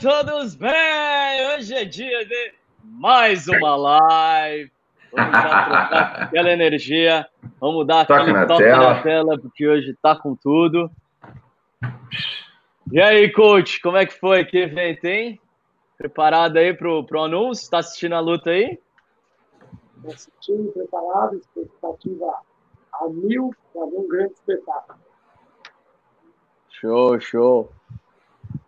Todos bem? Hoje é dia de mais uma live. Vamos já trocar aquela energia. Vamos dar Toque aquele na toque tela. na tela, porque hoje tá com tudo. E aí, coach, como é que foi que evento, hein? Preparado aí pro, pro anúncio? Tá assistindo a luta aí? assistindo, preparado, expectativa a mil para um grande espetáculo. Show, show.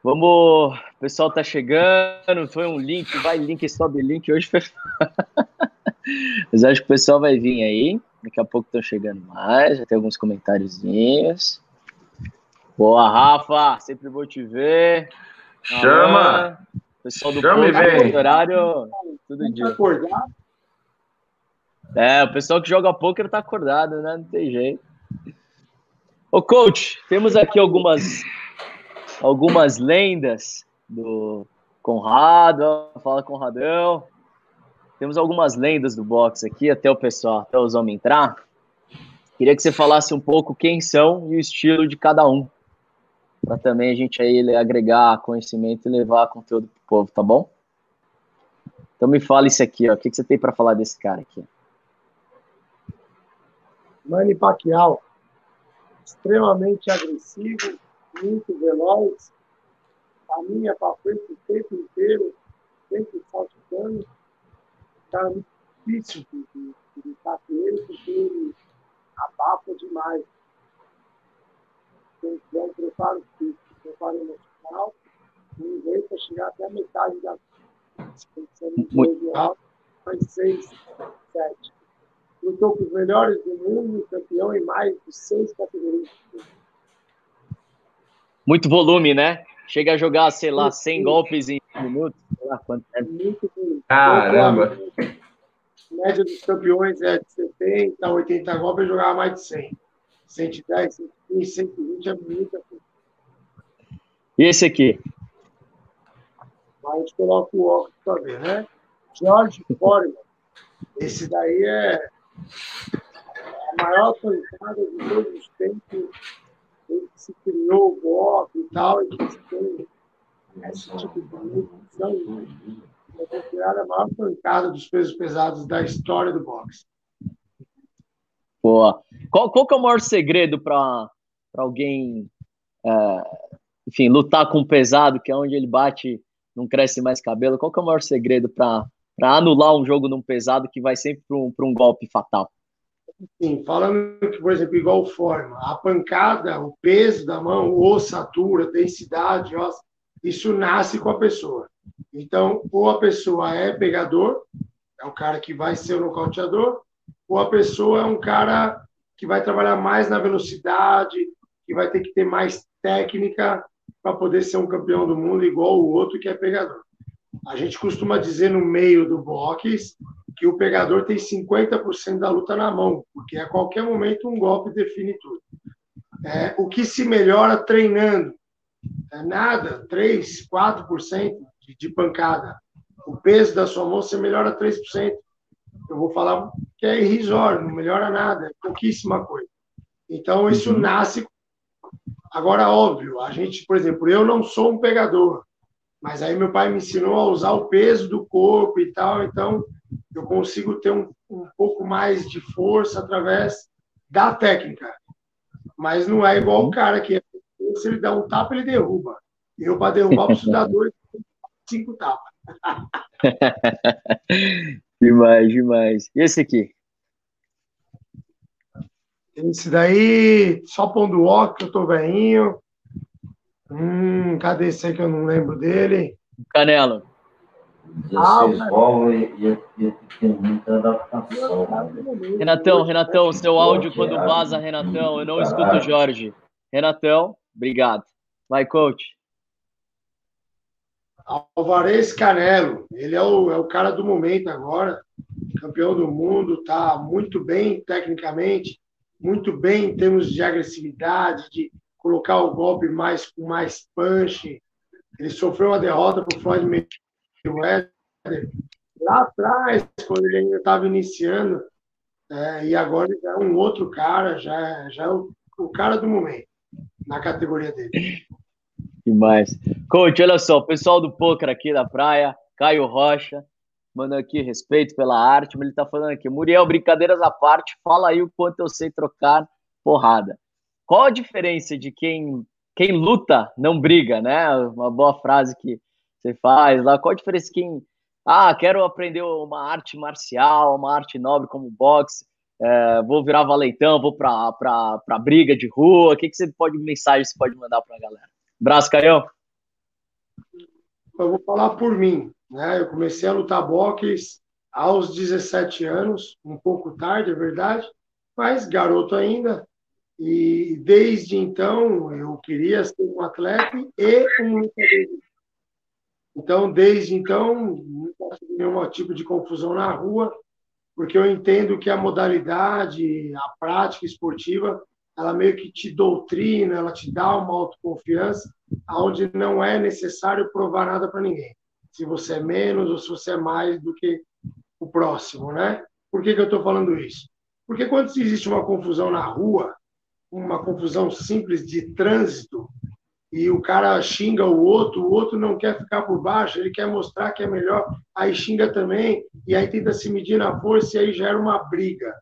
Vamos, o pessoal tá chegando, foi um link, vai link, sobe link, hoje foi... Mas acho que o pessoal vai vir aí, daqui a pouco estão chegando mais, já tem alguns comentáriozinhos. Boa, Rafa, sempre vou te ver. Chama! Alan, Pessoal do Chama e vem. horário, todo Tá dia. acordado, É, o pessoal que joga poker tá acordado, né? Não tem jeito. Ô, coach, temos aqui algumas algumas lendas do Conrado, fala Conradão. Temos algumas lendas do boxe aqui, até o pessoal, até os homens entrar. Queria que você falasse um pouco quem são e o estilo de cada um. Para também a gente aí agregar conhecimento e levar conteúdo pro povo, tá bom? Então me fala isso aqui, ó. O que que você tem para falar desse cara aqui? Manny Pacquiao, extremamente agressivo, muito veloz, caminha para frente o tempo inteiro, sempre saltitando. Cara, muito difícil de, de, de lutar com ele, porque ele abafa demais. Tem que ter um preparo físico, um preparo emocional, um jeito para chegar até a metade da pensando em rounds, mais seis, sete. Lutou com os melhores do mundo, campeão em mais de seis categorias. Muito volume, né? Chega a jogar, sei lá, 100 golpes em um minuto. Sei lá quanto bom. Caramba! A média dos campeões é de 70 a 80 golpes, eu jogava mais de 100. 110, 115, 120 é muita coisa. E esse aqui? Mas a gente coloca o óculos para ver, né? George Foreman. Esse daí é a maior pancada de todos os tempos. Ele que se criou o golpe e tal, e que tem esse tipo de munição. É considerada a maior pancada dos pesos pesados da história do boxe. Boa. Qual, qual que é o maior segredo para alguém, é, enfim, lutar com pesado, que é onde ele bate, não cresce mais cabelo? Qual que é o maior segredo para anular um jogo num pesado que vai sempre para um, pra um golpe fatal? Sim, falando que, por exemplo, igual forma, a pancada, o peso da mão, o osso, altura, densidade, ó, isso nasce com a pessoa. Então, ou a pessoa é pegador, é o cara que vai ser o nocauteador, ou a pessoa é um cara que vai trabalhar mais na velocidade, que vai ter que ter mais técnica para poder ser um campeão do mundo igual o outro que é pegador. A gente costuma dizer no meio do boxe que o pegador tem 50% da luta na mão, porque a qualquer momento um golpe define tudo. É, o que se melhora treinando? É nada, 3, 4% de, de pancada. O peso da sua mão você melhora 3%. Eu vou falar que é irrisório, não melhora nada, é pouquíssima coisa. Então, isso nasce. Agora, óbvio, a gente, por exemplo, eu não sou um pegador, mas aí meu pai me ensinou a usar o peso do corpo e tal, então eu consigo ter um, um pouco mais de força através da técnica. Mas não é igual o cara que se ele dá um tapa, ele derruba. Eu, para derrubar, preciso dar dois, cinco tapas. demais, demais. E esse aqui? Esse daí, só pondo óculos, que eu tô velhinho. Hum, cadê esse aí que eu não lembro dele? Canelo. 16 bolas e, e, e tem muita adaptação. né? Renatão, Renatão, seu áudio quando vaza, Renatão, eu não escuto o Jorge. Renatão, obrigado. Vai, coach. Alvarez Canelo, ele é o, é o cara do momento agora, campeão do mundo, tá muito bem tecnicamente, muito bem em termos de agressividade, de colocar o golpe mais com mais punch. Ele sofreu uma derrota para o Floyd Mayweather lá atrás, quando ele ainda estava iniciando, é, e agora ele é um outro cara, já, já é o, o cara do momento na categoria dele. Demais. Coach, olha só, o pessoal do poker aqui da praia, Caio Rocha, manda aqui respeito pela arte, mas ele tá falando aqui, Muriel, brincadeiras à parte, fala aí o quanto eu sei trocar porrada. Qual a diferença de quem quem luta não briga, né? Uma boa frase que você faz lá. Qual a diferença de quem ah, quero aprender uma arte marcial, uma arte nobre como boxe, é, vou virar valentão, vou para pra briga de rua. O que, que você pode, mensagem você pode mandar para a galera? Braço, Caião. Eu vou falar por mim. Né? Eu comecei a lutar boxe aos 17 anos, um pouco tarde, é verdade, mas garoto ainda. E desde então eu queria ser um atleta e um lutador então, desde então, não posso nenhum tipo de confusão na rua, porque eu entendo que a modalidade, a prática esportiva, ela meio que te doutrina, ela te dá uma autoconfiança, onde não é necessário provar nada para ninguém. Se você é menos ou se você é mais do que o próximo, né? Por que, que eu estou falando isso? Porque quando existe uma confusão na rua, uma confusão simples de trânsito, e o cara xinga o outro, o outro não quer ficar por baixo, ele quer mostrar que é melhor, aí xinga também, e aí tenta se medir na força, e aí gera uma briga.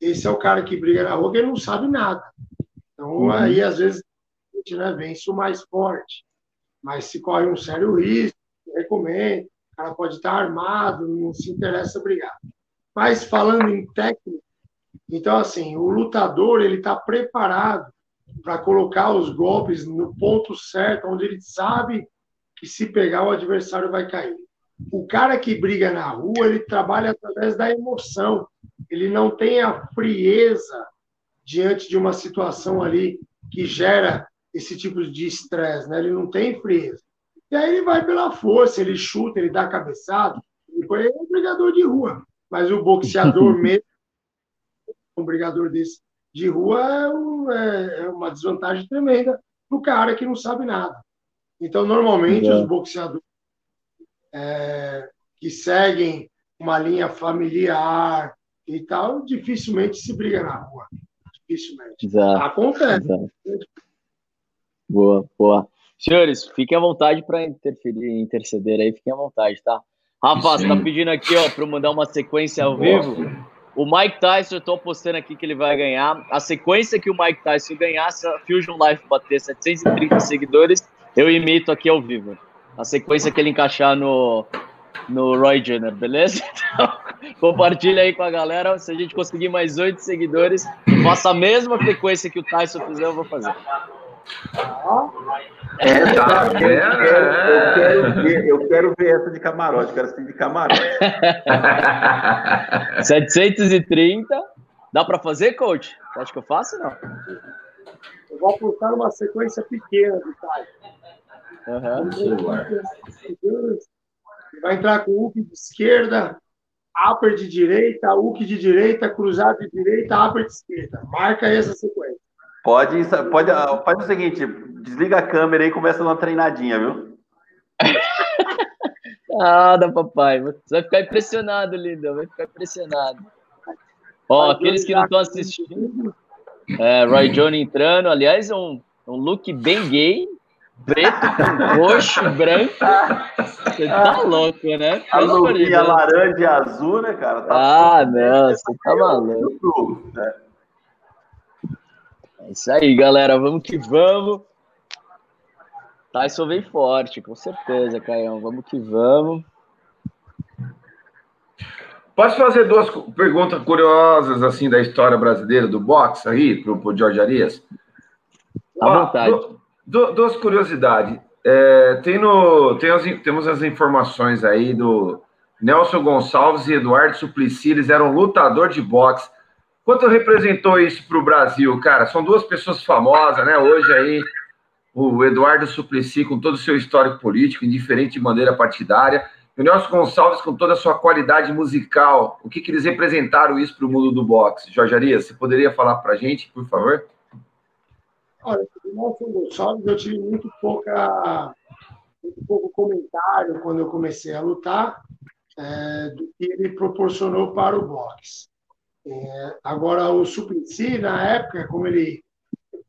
Esse é o cara que briga na rua, que ele não sabe nada. Então, uhum. aí, às vezes, a gente né, vence o mais forte. Mas se corre um sério risco, recomendo, o cara pode estar armado, não se interessa brigar. Mas, falando em técnica, então, assim, o lutador, ele está preparado para colocar os golpes no ponto certo, onde ele sabe que se pegar o adversário vai cair. O cara que briga na rua, ele trabalha através da emoção. Ele não tem a frieza diante de uma situação ali que gera esse tipo de estresse, né? Ele não tem frieza. E aí ele vai pela força, ele chuta, ele dá cabeçada, depois ele é um brigador de rua. Mas o boxeador mesmo, um brigador desse, de rua é, um, é, é uma desvantagem tremenda para o cara que não sabe nada. Então, normalmente, é. os boxeadores é, que seguem uma linha familiar e tal, dificilmente se briga na rua. Dificilmente. Exato. Acontece. Exato. Boa, boa. Senhores, fiquem à vontade para interferir, interceder aí, fiquem à vontade, tá? Rafa, você tá pedindo aqui, ó, para mandar uma sequência ao vivo. O Mike Tyson, eu tô apostando aqui que ele vai ganhar. A sequência que o Mike Tyson ganhar, se a Fusion Life bater 730 seguidores, eu imito aqui ao vivo. A sequência que ele encaixar no, no Roy Jenner, beleza? Então, compartilha aí com a galera. Se a gente conseguir mais oito seguidores, faça a mesma frequência que o Tyson fizer, eu vou fazer. É, tá vendo? Eu quero, ver, eu quero ver essa de camarote, quero ser de camarote. 730. Dá para fazer, coach? Você acha que eu faço não? Eu vou apontar uma sequência pequena do Uhum. Vai entrar com hook de esquerda, upper de direita, hook de direita, cruzado de direita, upper de esquerda. Marca essa sequência. Pode, pode, faz o seguinte, desliga a câmera e começa uma treinadinha, viu? Nada, papai. Você vai ficar impressionado, Linda. Vai ficar impressionado. Ó, aqueles que não estão assistindo. É, Roy Johnny entrando. Aliás, é um, um look bem gay. Preto com roxo, branco. Você tá louco, né? A luvinha laranja e azul, né, cara? Tá ah, não. Você tá maluco. Né? É isso aí, galera. Vamos que vamos. Tyson vem forte, com certeza, Caião. Vamos que vamos. Posso fazer duas perguntas curiosas assim da história brasileira do boxe aí pro, pro Jorge Arias? À vontade. Du, duas curiosidades. É, tem no, tem as, temos as informações aí do Nelson Gonçalves e Eduardo Suplicy, eles eram lutador de boxe. Quanto representou isso para o Brasil, cara? São duas pessoas famosas, né? Hoje aí, o Eduardo Suplicy, com todo o seu histórico político, indiferente de maneira partidária, e o Nelson Gonçalves, com toda a sua qualidade musical. O que, que eles representaram isso para o mundo do boxe? Jorge Arias, você poderia falar para a gente, por favor? Olha, o Nelson Gonçalves, eu tive muito pouca muito pouco comentário quando eu comecei a lutar é, do que ele proporcionou para o boxe. É, agora, o Suplicy, na época, como ele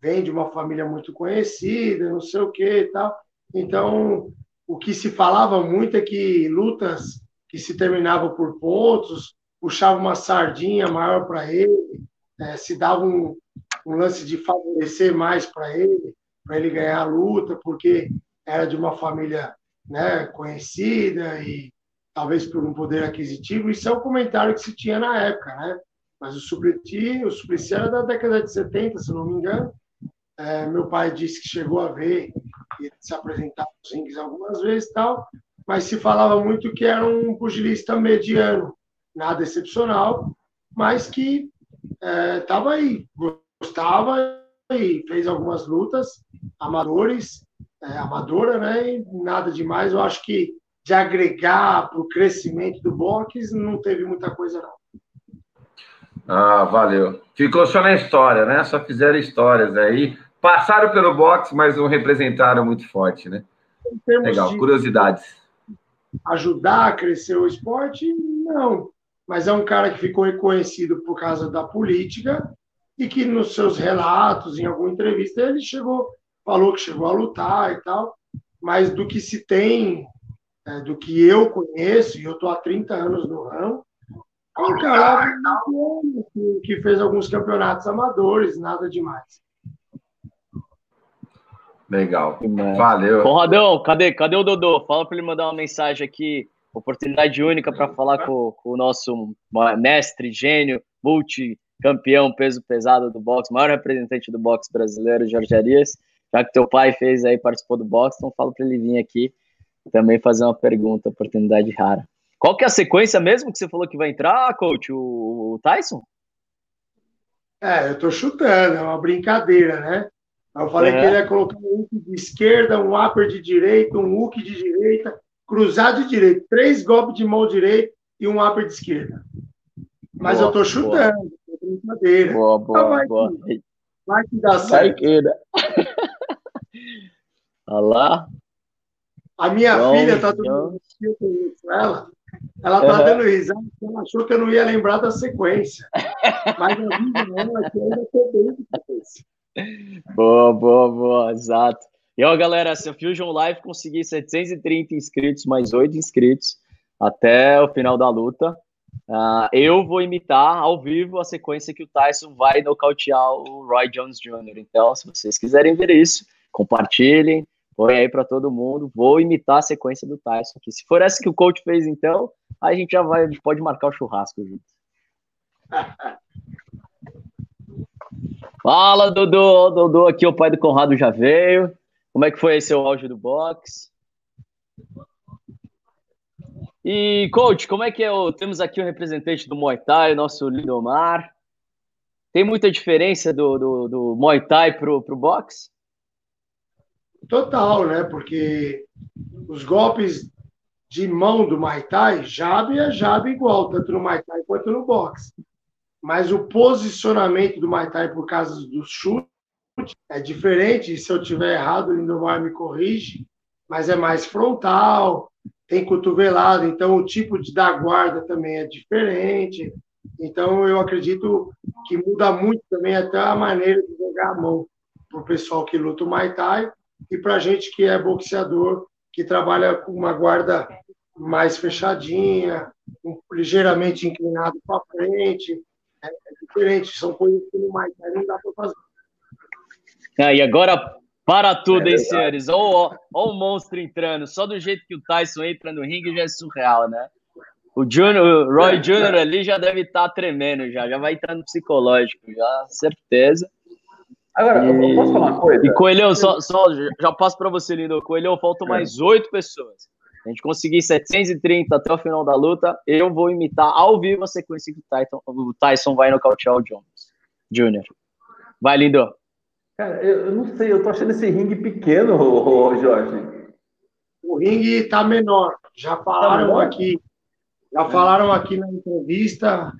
vem de uma família muito conhecida, não sei o que e tal, Então, o que se falava muito é que lutas que se terminavam por pontos, puxava uma sardinha maior para ele, é, se dava um, um, lance de favorecer mais para ele, para ele ganhar a luta, porque era de uma família né, conhecida e talvez por um poder aquisitivo. Isso é o comentário que se tinha na época, né? Mas o Suplicy, o Suplicy era da década de 70, se não me engano. É, meu pai disse que chegou a ver e se apresentar nos rings algumas vezes tal, mas se falava muito que era um pugilista mediano, nada excepcional, mas que estava é, aí, gostava e fez algumas lutas amadores, é, amadora, né? E nada demais. Eu acho que de agregar para o crescimento do boxe não teve muita coisa não. Ah, valeu. Ficou só na história, né? Só fizeram histórias aí. Passaram pelo boxe, mas não representaram muito forte, né? Legal, curiosidades. Ajudar a crescer o esporte? Não. Mas é um cara que ficou reconhecido por causa da política e que nos seus relatos, em alguma entrevista, ele chegou, falou que chegou a lutar e tal. Mas do que se tem, é, do que eu conheço, e eu estou há 30 anos no ramo, um cara que fez alguns campeonatos amadores, nada demais. Legal. Valeu. Conradão, cadê, cadê o Dodô? Fala para ele mandar uma mensagem aqui. Oportunidade única para falar com, com, o nosso mestre, gênio, multicampeão peso pesado do boxe, maior representante do boxe brasileiro, Jorge Arias. Já que teu pai fez aí, participou do boxe, então fala para ele vir aqui também fazer uma pergunta, oportunidade rara. Qual que é a sequência mesmo que você falou que vai entrar, coach? O, Tyson? É, eu tô chutando, é uma brincadeira, né? Eu falei que ele ia colocar um hook de esquerda, um upper de direita, um hook de direita, cruzado de direita, três golpes de mão direita e um upper de esquerda. Mas boa, eu tô chutando, boa. é brincadeira. Boa, boa, vai, boa. Que, vai que dá certo. Olha lá. A minha Bom, filha tá tudo ela. Ela tá uhum. dando risada, ela achou que eu não ia lembrar da sequência. Mas vida dela que ainda bem de cabeça. Boa, boa, boa, exato. E ó, galera, se a Fusion Live conseguir 730 inscritos, mais 8 inscritos, até o final da luta, uh, eu vou imitar ao vivo a sequência que o Tyson vai nocautear o Roy Jones Jr. Então, se vocês quiserem ver isso, compartilhem, põe aí para todo mundo. Vou imitar a sequência do Tyson aqui. Se for essa que o coach fez, então, a gente já vai, pode marcar o churrasco junto. Fala, Dodô. Dodô aqui, o pai do Conrado já veio. Como é que foi aí seu auge do boxe? E, coach, como é que é o... Temos aqui o representante do Muay Thai, o nosso Lindomar. Tem muita diferença do, do, do Muay Thai pro, pro boxe? Total, né? Porque os golpes de mão do Muay Thai, jab é jab igual, tanto no Muay Thai quanto no boxe mas o posicionamento do Muay Thai por causa do chute é diferente. Se eu tiver errado, o Lindomar me corrige, mas é mais frontal, tem cotovelado, então o tipo de da guarda também é diferente. Então eu acredito que muda muito também até a maneira de jogar a mão para o pessoal que luta o Muay Thai e para a gente que é boxeador, que trabalha com uma guarda mais fechadinha, ligeiramente inclinado para frente, é, diferente, são coisas que no mais não dá para fazer. Ah, e agora, para tudo, é hein, senhores? Olha o monstro entrando. Só do jeito que o Tyson entra no ringue já é surreal, né? O, Junior, o Roy é, Jr. ali já deve estar tá tremendo, já, já vai entrar no psicológico, já, certeza. Agora, e... posso falar uma coisa? E Coelhão, só, só já passo para você, Lindo. Coelhão, faltam mais oito pessoas a gente conseguir 730 até o final da luta, eu vou imitar ao vivo a sequência que o Tyson, o Tyson vai nocautear o Jones Jr. Vai, lindo. Cara, eu, eu, não sei, eu tô achando esse ringue pequeno, ô, Jorge. O ringue tá menor. Já falaram tá aqui, já falaram aqui na entrevista,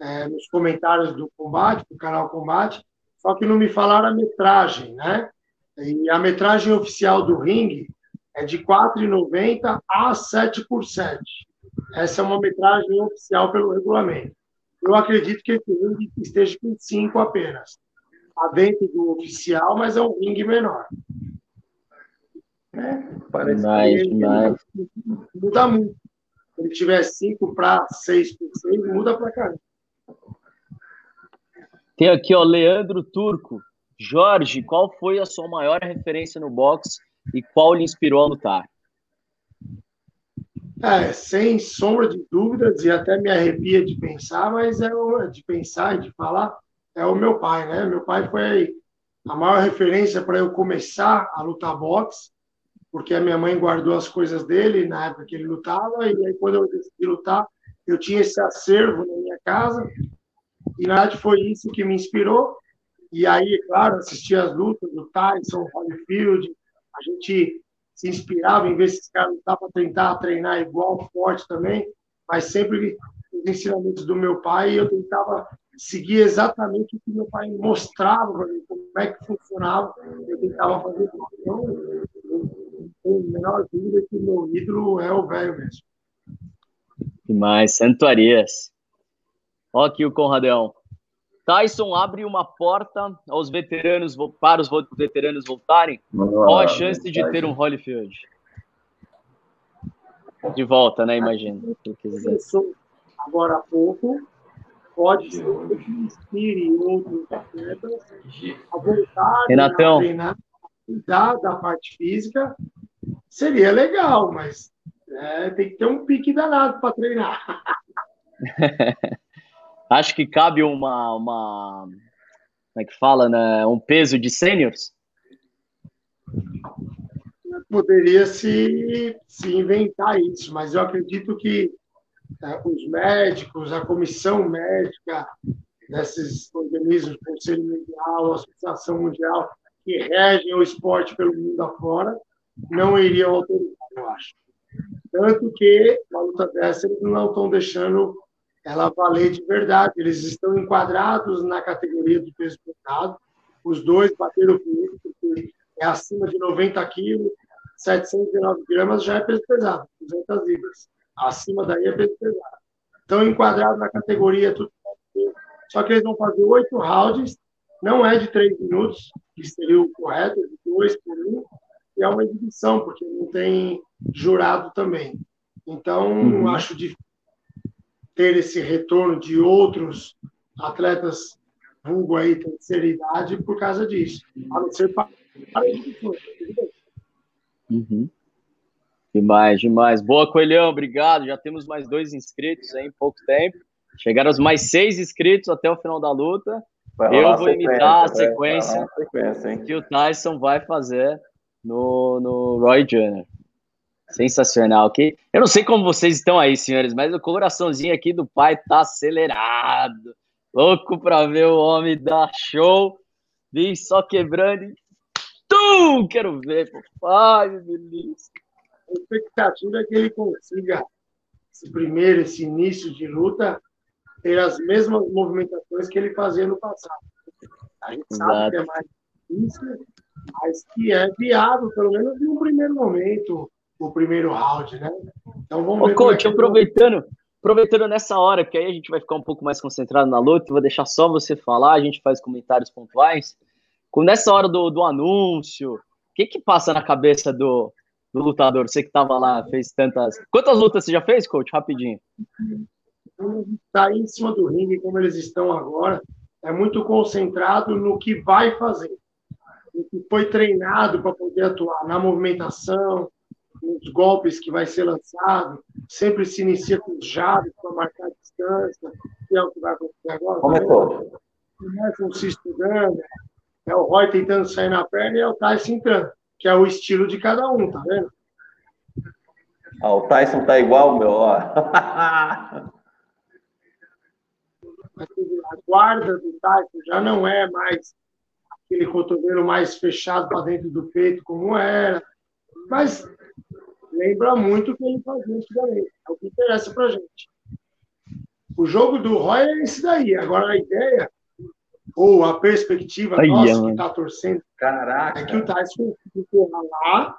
é, nos comentários do combate, do canal Combate, só que não me falaram a metragem, né? E a metragem oficial do ringue é de 4,90 a 7 por 7. Essa é uma metragem oficial pelo regulamento. Eu acredito que esse ringue esteja com 5 apenas. Está dentro do oficial, mas é um ringue menor. Né? Parece Demais, que ele muda muito. Se ele tiver 5 para 6 por 6, muda pra caramba. Tem aqui, ó, Leandro Turco. Jorge, qual foi a sua maior referência no boxe e qual lhe inspirou a lutar? É, sem sombra de dúvidas, e até me arrepia de pensar, mas é o, de pensar e de falar, é o meu pai, né? Meu pai foi a maior referência para eu começar a lutar boxe, porque a minha mãe guardou as coisas dele na época que ele lutava, e aí quando eu decidi lutar, eu tinha esse acervo na minha casa, e na verdade foi isso que me inspirou. E aí, claro, assisti as lutas do Tyson, Holyfield, a gente se inspirava em ver esses caras lutar para tentar treinar igual, forte também, mas sempre os ensinamentos do meu pai, eu tentava seguir exatamente o que meu pai mostrava para mim, como é que funcionava, eu tentava fazer. Então, a menor dúvida que o meu ídolo é o velho mesmo. Demais, Santo Arias. Ó aqui o Conradão. Tyson abre uma porta aos veteranos para os veteranos voltarem. Qual a chance de ter um Holyfield? De volta, né? Imagina. Agora há pouco. Pode ser que inspire outros atletas a voltar Renatão. a treinar, cuidar da parte física. Seria legal, mas é, tem que ter um pique danado para treinar. Acho que cabe uma, uma. Como é que fala, né? Um peso de sêniors? Poderia se, se inventar isso, mas eu acredito que é, os médicos, a comissão médica desses organismos, Conselho Mundial, Associação Mundial, que regem o esporte pelo mundo afora, não iriam autorizar, eu acho. Tanto que, uma luta dessa, eles não estão deixando ela valer de verdade. Eles estão enquadrados na categoria do peso pesado. Os dois bateram comigo, porque é acima de 90 quilos, 709 gramas já é peso pesado, 200 libras. Acima daí é peso pesado. Estão enquadrados na categoria, tudo só que eles vão fazer oito rounds, não é de três minutos, que seria o correto, é de dois por um, e é uma exibição, porque não tem jurado também. Então, uhum. acho difícil ter esse retorno de outros atletas vulgo aí terceira idade por causa disso, a não ser para uhum. Demais, demais. Boa, Coelhão, obrigado. Já temos mais dois inscritos aí em pouco tempo. Chegaram os mais seis inscritos até o final da luta. Eu vou imitar a sequência, a sequência que o Tyson vai fazer no, no Roy Joyner. Sensacional, ok? Eu não sei como vocês estão aí, senhores, mas o coraçãozinho aqui do pai tá acelerado. Louco para ver o homem dar show. Vim só quebrando e... Tum! Quero ver, papai, beleza. A expectativa é que ele consiga, esse primeiro, esse início de luta, ter as mesmas movimentações que ele fazia no passado. A gente Exato. sabe que é mais difícil, mas que é viável, pelo menos em um primeiro momento o primeiro round, né? Então vamos Ô, ver. Coach, é aproveitando, aproveitando nessa hora, que aí a gente vai ficar um pouco mais concentrado na luta, vou deixar só você falar, a gente faz comentários pontuais. Nessa hora do, do anúncio, o que que passa na cabeça do, do lutador? Você que estava lá, fez tantas. Quantas lutas você já fez, coach? Rapidinho. Está em cima do ringue, como eles estão agora, é muito concentrado no que vai fazer. O que foi treinado para poder atuar na movimentação, nos golpes que vai ser lançado, sempre se inicia com javes para marcar a distância, que é o que vai acontecer agora. Começou. Começam se estudando, é o Roy tentando sair na perna e é o Tyson entrando, que é o estilo de cada um, tá vendo? Ah, o Tyson tá igual, meu, ó. a guarda do Tyson já não é mais aquele cotovelo mais fechado para dentro do peito como era, mas lembra muito o que ele fazia antigamente. É o que interessa para gente. O jogo do Roy é esse daí. Agora a ideia, ou a perspectiva Ai, nossa que está torcendo, Caraca. é que o Tyson consiga lá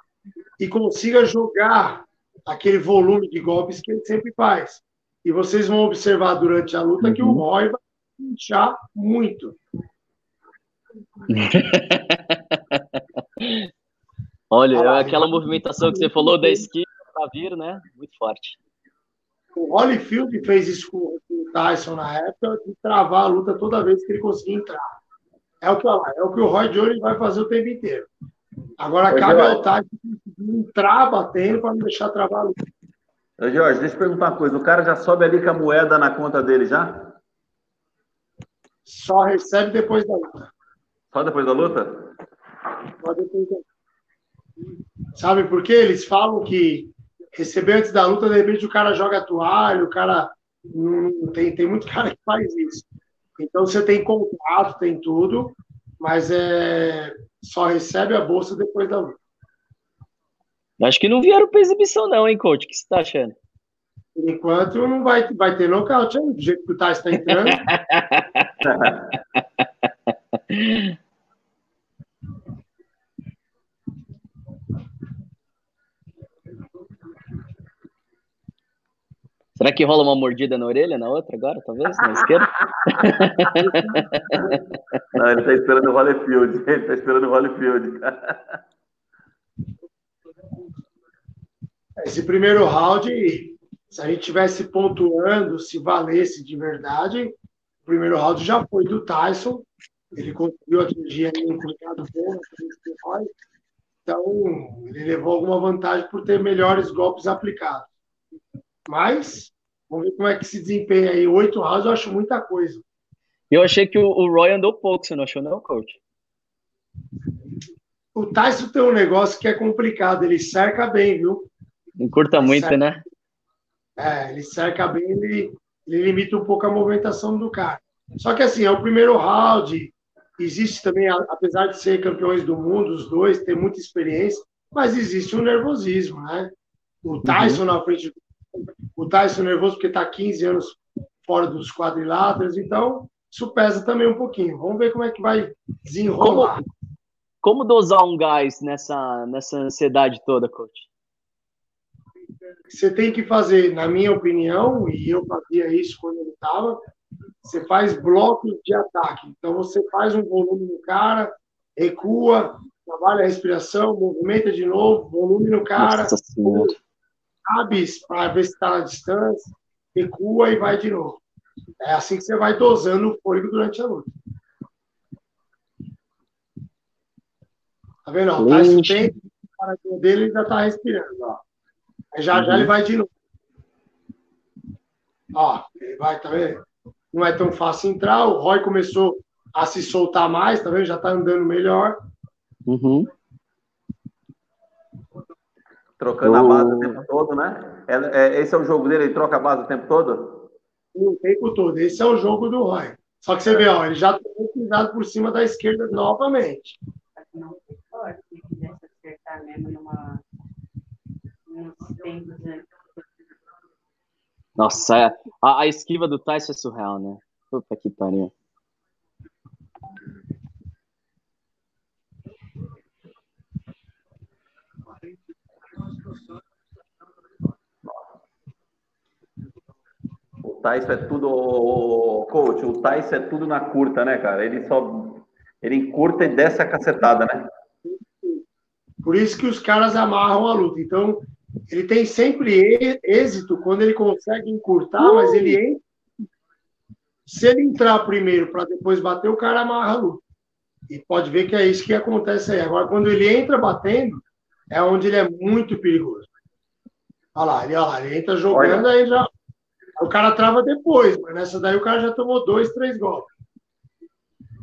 e consiga jogar aquele volume de golpes que ele sempre faz. E vocês vão observar durante a luta uhum. que o uhum. Roy vai inchar muito. Olha, aquela movimentação que você falou da esquina para vir, né? Muito forte. O Holyfield fez isso com o Tyson na época, de travar a luta toda vez que ele conseguia entrar. É o que, é o, que o Roy Jones vai fazer o tempo inteiro. Agora Oi, cabe ao Tyson entrar batendo para não deixar travar a luta. Ô, Jorge, deixa eu perguntar uma coisa. O cara já sobe ali com a moeda na conta dele já? Só recebe depois da luta. Só depois da luta? Só depois da luta. Sabe por quê? Eles falam que receber antes da luta, de repente o cara joga toalha, o cara. Tem, tem muito cara que faz isso. Então você tem contrato, tem tudo, mas é, só recebe a bolsa depois da luta. Acho que não vieram para exibição, não, hein, coach? O que você está achando? Por enquanto não vai, vai ter nocaute do jeito que o Tais está entrando. Será que rola uma mordida na orelha na outra agora, talvez? Na esquerda? Não, ele tá esperando o Holyfield. Ele tá esperando o Holyfield. Esse primeiro round, se a gente tivesse pontuando, se valesse de verdade, o primeiro round já foi do Tyson. Ele conseguiu atingir ali um cuidado bom, então ele levou alguma vantagem por ter melhores golpes aplicados. Mas, vamos ver como é que se desempenha aí. Oito rounds eu acho muita coisa. Eu achei que o, o Roy andou pouco, você não achou, não, coach? O Tyson tem um negócio que é complicado, ele cerca bem, viu? Encurta ele muito, cerca... né? É, ele cerca bem, ele, ele limita um pouco a movimentação do cara. Só que assim, é o primeiro round, existe também, apesar de ser campeões do mundo, os dois, ter muita experiência, mas existe um nervosismo, né? O Tyson uhum. na frente do o Tyson nervoso porque está 15 anos fora dos quadriláteros, então isso pesa também um pouquinho. Vamos ver como é que vai desenrolar. Como, como dosar um gás nessa, nessa ansiedade toda, coach? Você tem que fazer, na minha opinião, e eu fazia isso quando ele estava, você faz blocos de ataque. Então você faz um volume no cara, recua, trabalha a respiração, movimenta de novo, volume no cara, abre para ver se está na distância, recua e vai de novo. É assim que você vai dosando o fôlego durante a luta. Tá vendo? Ó, tá suspenso, o dele ele já tá respirando. Ó. Aí já uhum. já ele vai de novo. Ó, ele vai, tá vendo? Não é tão fácil entrar. O Roy começou a se soltar mais, tá vendo? Já tá andando melhor. Uhum. Trocando a base o tempo todo, né? É, é, esse é o jogo dele, ele troca a base o tempo todo? O tempo todo. Esse é o jogo do Roy. Só que você vê, ó, ele já tomou cuidado por cima da esquerda novamente. Não pode, se quisesse acertar mesmo numa, Nossa, é, a, a, esquiva do Tyson é surreal, né? Puta que pariu. O Tyson é tudo, coach, o Tyson é tudo na curta, né, cara? Ele só ele encurta e desce a cacetada, né? Por isso que os caras amarram a luta. Então, ele tem sempre êxito quando ele consegue encurtar, mas ele entra. Se ele entrar primeiro para depois bater, o cara amarra a luta. E pode ver que é isso que acontece aí. Agora, quando ele entra batendo, é onde ele é muito perigoso. Olha lá, ele, olha lá, ele entra jogando, Olha. aí já. O cara trava depois, mas nessa daí o cara já tomou dois, três golpes.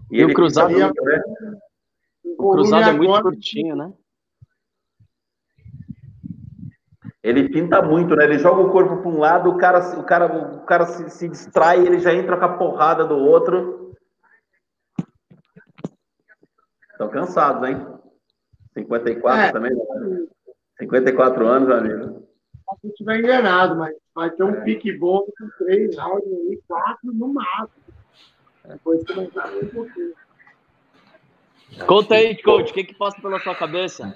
E, e o cruzado, é, o cruzado é muito agora... curtinho, né? Ele pinta muito, né? Ele joga o corpo para um lado, o cara, o cara, o cara se, se distrai, ele já entra com a porrada do outro. Estão cansados, hein? 54 é. também. 54 né? anos, amigo. Se estiver enganado, mas vai ter um é. pique bom com três rounds ali, quatro no máximo. Depois vai um pouquinho. Conta aí, coach, o que que passa pela sua cabeça?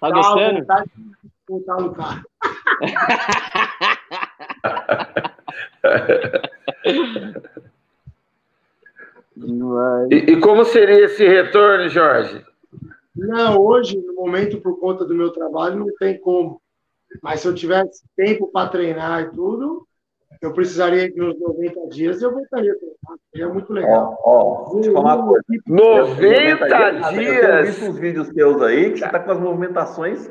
Tá gostando? Vontade de voltar a lutar. e, e como seria esse retorno, Jorge? Não, hoje, no momento, por conta do meu trabalho, não tem como. Mas se eu tivesse tempo para treinar e tudo, eu precisaria que nos 90 dias eu voltaria a treinar. Seria muito legal. Ó, eu falar uma coisa. 90 Eu tenho dias! visto uns vídeos teus aí que você tá com as movimentações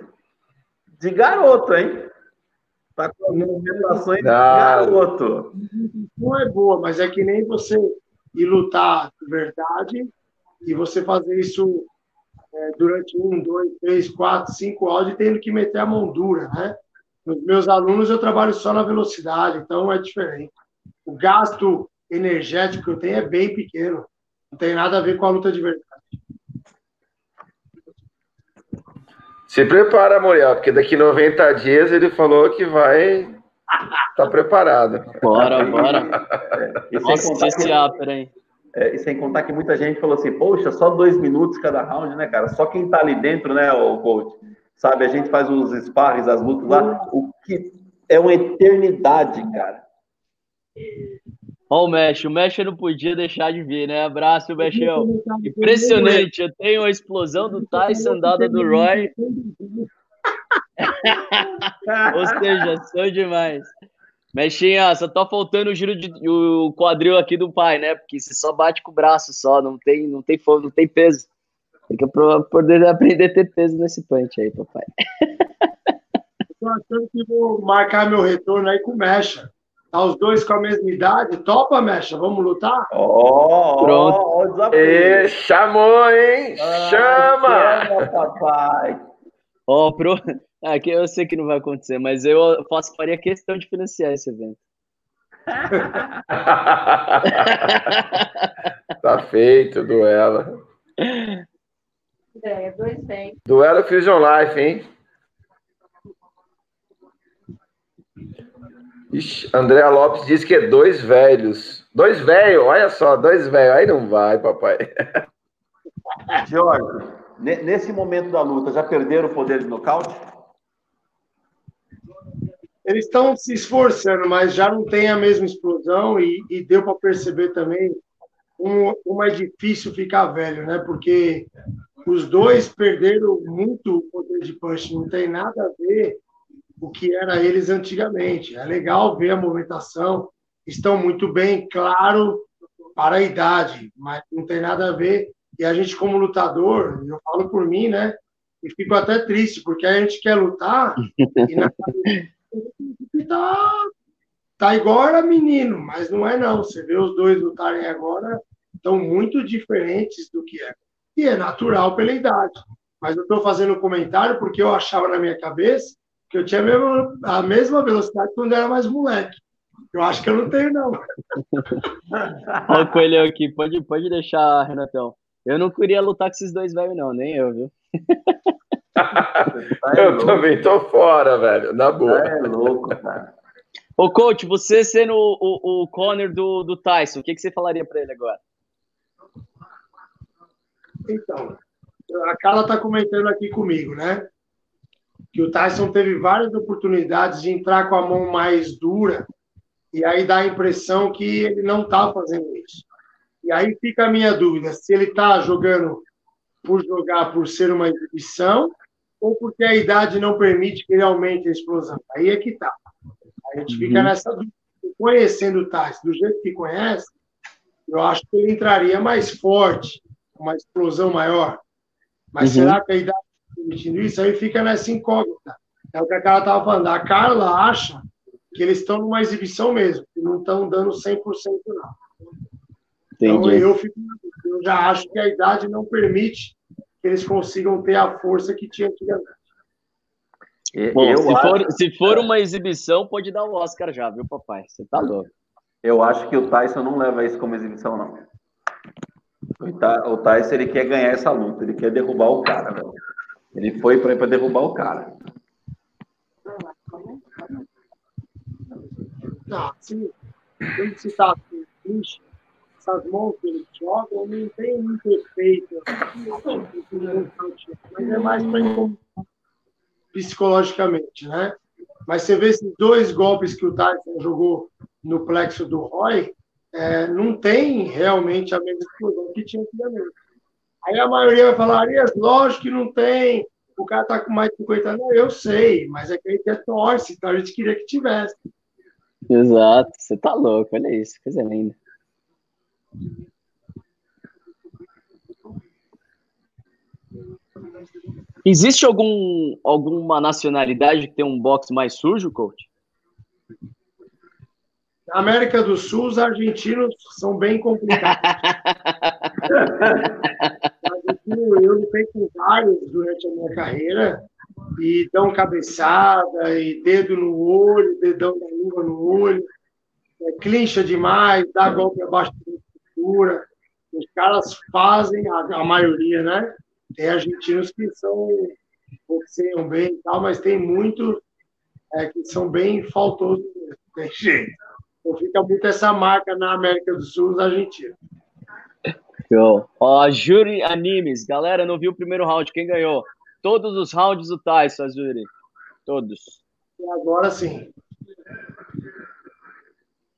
de garoto, hein? Tá com as movimentações de Não. garoto. Não é boa, mas é que nem você ir lutar de verdade e você fazer isso é, durante um, dois, três, quatro, cinco áudios tendo que meter a mão dura, né? Nos meus alunos eu trabalho só na velocidade, então é diferente. O gasto energético que eu tenho é bem pequeno. Não tem nada a ver com a luta de verdade. Se prepara, Muriel, porque daqui 90 dias ele falou que vai tá preparado. Bora, bora. E sem, contar esse hein? É, e sem contar que muita gente falou assim, poxa, só dois minutos cada round, né, cara? Só quem tá ali dentro, né, o coach? Sabe, a gente faz os sparres, as lutas lá, o que é uma eternidade, cara. Ó o Mesh, o Mesh não podia deixar de vir, né? Abraço, Meshão. Impressionante, eu tenho a explosão do Tyson dada do Roy. Ostejação demais. Mexinha, só tá faltando o giro de o quadril aqui do pai, né? Porque você só bate com o braço só, não tem, não tem fogo, não tem peso. Tem que poder aprender a ter peso nesse punch aí, papai. Estou achando que vou marcar meu retorno aí com o Mecha. Tá os dois com a mesma idade. Topa, Mecha? Vamos lutar? Ó, ó, Pronto. ó o desafio. E chamou, hein? Ah, Chama! chama, papai. Ó, pro... Aqui eu sei que não vai acontecer, mas eu faço, faria questão de financiar esse evento. tá feito, duelo. É, dois bem. Duelo Fusion Life, hein? Ixi, Andréa Lopes diz que é dois velhos. Dois velhos, olha só, dois velhos. Aí não vai, papai. Jorge, nesse momento da luta, já perderam o poder de nocaute? Eles estão se esforçando, mas já não tem a mesma explosão e, e deu para perceber também como, como é difícil ficar velho, né? Porque os dois perderam muito o poder de punch, não tem nada a ver o que era eles antigamente. É legal ver a movimentação, estão muito bem, claro, para a idade, mas não tem nada a ver. E a gente, como lutador, eu falo por mim, né? E fico até triste, porque a gente quer lutar e na tá, tá igual era menino, mas não é não. Você vê os dois lutarem agora, estão muito diferentes do que é. E é natural pela idade. Mas eu estou fazendo um comentário porque eu achava na minha cabeça que eu tinha a mesma, a mesma velocidade quando era mais moleque. Eu acho que eu não tenho, não. Olha o coelhão aqui, pode, pode deixar, Renatão. Eu não queria lutar com esses dois velhos, não, nem eu, viu? Eu também tô fora, velho. Na boa. É louco, cara. Ô, coach, você sendo o, o, o Conor do, do Tyson, o que, que você falaria pra ele agora? Então, a Carla está comentando aqui comigo, né? Que o Tyson teve várias oportunidades de entrar com a mão mais dura e aí dá a impressão que ele não está fazendo isso. E aí fica a minha dúvida, se ele está jogando por jogar por ser uma exibição ou porque a idade não permite que ele aumente a explosão. Aí é que tá. A gente fica Uhum. nessa dúvida. Conhecendo o Tyson do jeito que conhece, eu acho que ele entraria mais forte, com uma explosão maior. Mas Uhum. será que a idade está permitindo isso? Aí fica nessa incógnita. É o que a Carla estava falando. A Carla acha que eles estão numa exibição mesmo, que não estão dando 100% não. Então Entendi. eu, fico, eu já acho que a idade não permite que eles consigam ter a força que tinha antigamente. Bom, eu, se, acho, for, se for uma exibição, pode dar o Oscar já, viu, papai? Você tá louco. eu acho que o Tyson não leva isso como exibição, não. O Ty- O Tyson, ele quer ganhar essa luta, ele quer derrubar o cara, velho. Ele foi pra, pra derrubar o cara. Não, se, quando se está triste, essas mãos que eles jogam não tem muito efeito. Mas é mais para incomodar psicologicamente, né? Mas você vê esses dois golpes que o Tyson jogou no plexo do Roy, é, não tem realmente a mesma explosão que tinha antigamente. Aí a maioria vai falar, Arias, lógico que não tem, o cara tá com mais de 50 anos. Eu sei, mas é que a gente é torce, então a gente queria que tivesse. Exato, você tá louco, olha isso, coisa linda. Existe algum, alguma nacionalidade que tem um boxe mais sujo, coach? Na América do Sul, os argentinos são bem complicados. eu lutei com vários durante a minha carreira e dão cabeçada e dedo no olho, dedão da língua no olho, é, clincha demais, dá golpe abaixo da cintura. Os caras fazem, a, a maioria, né? Tem argentinos que são boxeiam bem e tal, mas tem muito é, que são bem faltosos mesmo, tem jeito. Então fica muito essa marca na América do Sul, os argentinos. Show. Ó, Júri Animes. Galera, não viu o primeiro round. Quem ganhou? Todos os rounds do Tyson, Júri. Todos. E agora sim.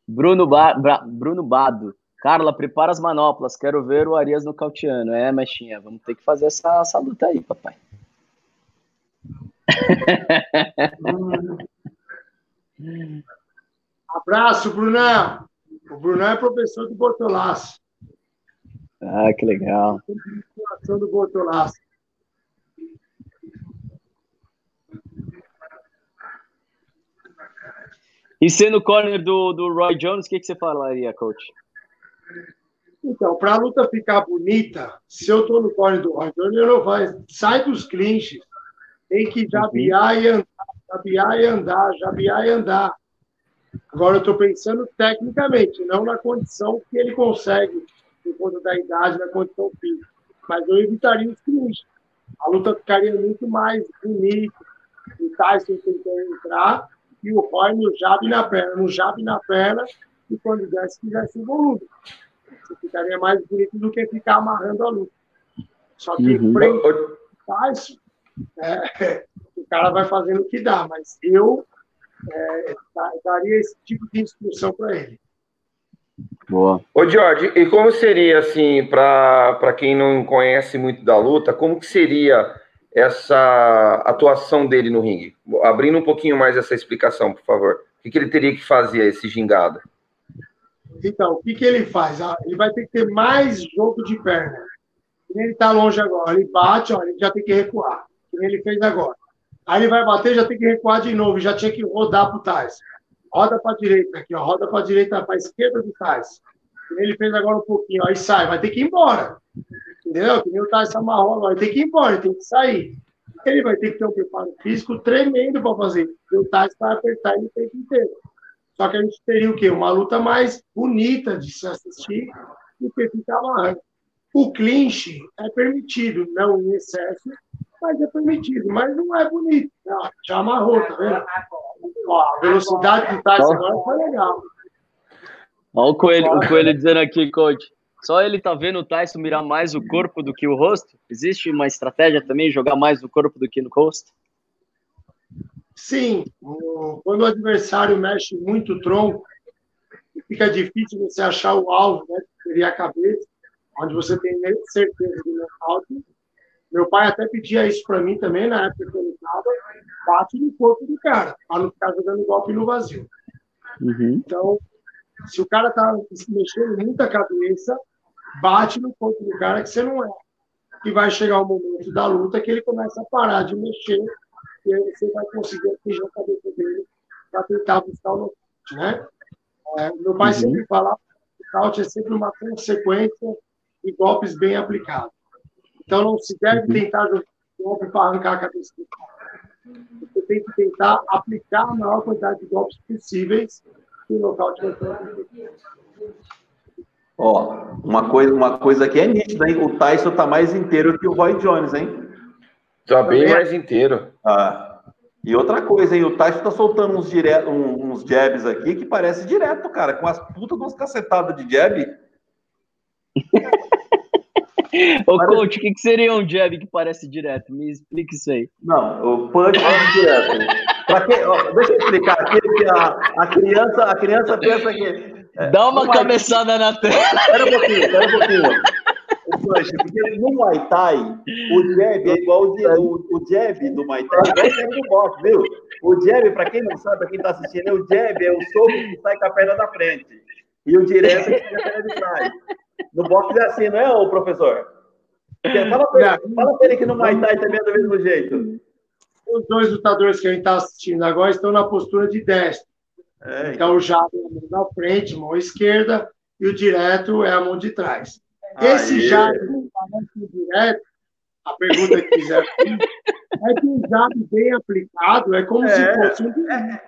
Bruno, ba Bra Bruno Bado. Carla, prepara as manoplas. Quero ver o Arias nocauteando. É, Mechinha, vamos ter que fazer essa, essa luta aí, papai. Abraço, Brunão. O Brunão é professor do Bortolaço. Ah, que legal. do Bortolaço. E sendo corner do, do Roy Jones, o que, que você falaria, coach? Então, para a luta ficar bonita, se eu estou no Jones, eu não vai. Sai dos clinches. Tem que jabiar e andar, jabiar e andar, jabiar e andar. Agora eu estou pensando tecnicamente, não na condição que ele consegue por conta da idade, da condição física. Mas eu evitaria os clinches. A luta ficaria muito mais bonita. O Tyson tentando entrar e o Roy no jab na perna, no jab na perna, e quando desse, fizesse o volume. Isso ficaria mais bonito do que ficar amarrando a luta. Só que uhum. frente Tyson, é, o cara vai fazendo o que dá, mas eu é, daria esse tipo de instrução para ele. Boa. Ô, Jorge, e como seria, assim, para quem não conhece muito da luta, como que seria essa atuação dele no ringue? Abrindo um pouquinho mais essa explicação, por favor. O que, que ele teria que fazer, esse gingado? Então, o que, que ele faz? Ah, ele vai ter que ter mais jogo de perna. Ele está longe agora, ele bate, ó, ele já tem que recuar. Ele fez agora. Aí ele vai bater, já tem que recuar de novo, já tinha que rodar para o Tyson. Roda para a direita aqui, ó. Roda para a direita, para a esquerda do Tais. Ele fez agora um pouquinho, aí sai, vai ter que ir embora. Entendeu? Que nem o Tais amarrou vai ter que ir embora, ele tem que sair. Ele vai ter que ter um preparo físico tremendo para fazer. E o Tais vai apertar ele o tempo inteiro. Só que a gente teria o quê? Uma luta mais bonita de se assistir do que ficar amarrando. O clinch é permitido, não em excesso, mas é permitido, mas não é bonito. Já amarrou, tá vendo? Ó, a velocidade do Tyson agora foi legal. Olha o Coelho, o Coelho dizendo aqui, coach. Só ele tá vendo o Tyson mirar mais o corpo do que o rosto? Existe uma estratégia também, jogar mais no corpo do que no rosto? Sim. Quando o adversário mexe muito o tronco, fica difícil você achar o alvo, né? Que seria a cabeça, onde você tem certeza do nocaute. Meu pai até pedia isso para mim também, na época que eu estava bate no corpo do cara, para não ficar jogando golpe no vazio. Uhum. Então, se o cara tá mexendo muita cabeça, bate no corpo do cara que você não é. E vai chegar o momento da luta que ele começa a parar de mexer e aí você vai conseguir atingir a cabeça dele para tentar buscar o nocaute, né? É, meu pai uhum. sempre falava que o nocaute é sempre uma consequência de golpes bem aplicados. Então não se deve uhum. tentar jogar golpe para arrancar a cabeça do cara. Você tem que tentar aplicar a maior quantidade de golpes possíveis que o nocaute vai ter. Ó, uma coisa, uma coisa que é nítida, hein? O Tyson tá mais inteiro que o Roy Jones, hein? Tá bem mais inteiro. Ah. E outra coisa, hein? O Tyson tá soltando uns, dire... uns jabs aqui que parece direto, cara, com as putas umas cacetadas de jab. Ô, parece... coach, o que, que seria um jab que parece direto? Me explica isso aí. Não, o punch é direto. Pra que, ó, deixa eu explicar aqui que a, a, criança, a criança pensa que. É, Dá uma cabeçada na tela. Espera um pouquinho, espera um pouquinho. Porque no Muay Thai, o jab é igual o, o, o jab do Muay Thai, é igual o jab do boxe, viu? O jab, para quem não sabe, para quem está assistindo, é o jab é o soco que sai com a perna da frente. E o direto é que sai com a perna de trás. No boxe é assim, não é, o professor? Fala pra, ele, fala pra ele que no Muay Thai também é do mesmo jeito. Os dois lutadores que a gente está assistindo agora estão na postura de destro. É, então, o jab é a mão da frente, mão esquerda, e o direto é a mão de trás. Esse jab direto, a pergunta que fizeram é que o jab bem aplicado é como é, se fosse um. É,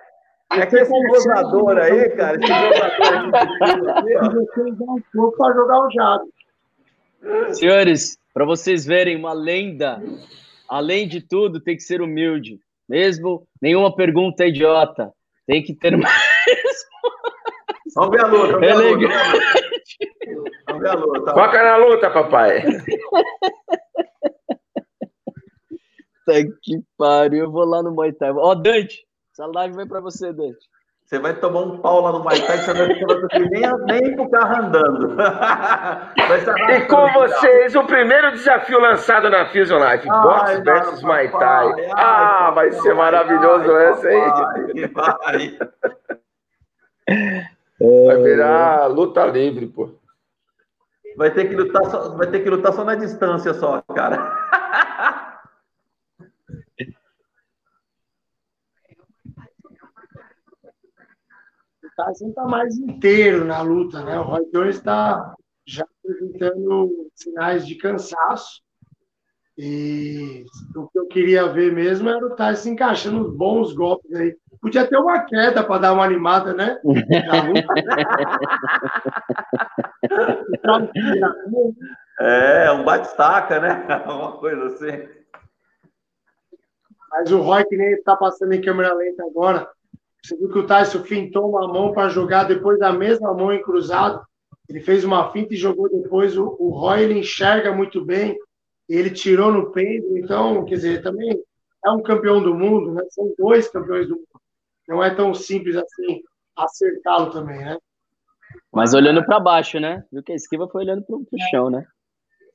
é que esse gozador aí, cara, esse gozador aí, você usar um pouco para jogar o jab. Senhores, para vocês verem uma lenda, além de tudo, tem que ser humilde. Mesmo nenhuma pergunta é idiota. Tem que ter mais. Vamos ver a luta. Vamos ver a luta. Vamos ver a luta. Foca na luta, papai. Tá que pariu. Eu vou lá no Muay Thai. Ó, Dante, essa live vai pra você, Dante. Você vai tomar um pau lá no Muay Thai, você vai conseguir nem, nem pro carro andando. e com vocês, o primeiro desafio lançado na Fusion Life, Box versus Muay Thai. ah, vai ser maravilhoso esse aí. Vai, vai virar luta livre, pô. Vai ter que lutar só, vai ter que lutar só na distância só, cara. Tyson está mais inteiro na luta, né? O Roy Jones está já apresentando sinais de cansaço. E o que eu queria ver mesmo era o Tyson encaixando bons golpes aí. Podia ter uma queda para dar uma animada, né? é, um bate-staca, né? Uma coisa assim. Mas o Roy, que nem está passando em câmera lenta agora, você viu que o Tyson fintou uma mão para jogar depois da mesma mão em cruzado. Ele fez uma finta e jogou depois. O, o Roy ele enxerga muito bem. Ele tirou no peito. Então, quer dizer, também é um campeão do mundo, né? São dois campeões do mundo. Não é tão simples assim acertá-lo também, né? Mas olhando para baixo, né? Viu que a esquiva foi olhando para o chão, né?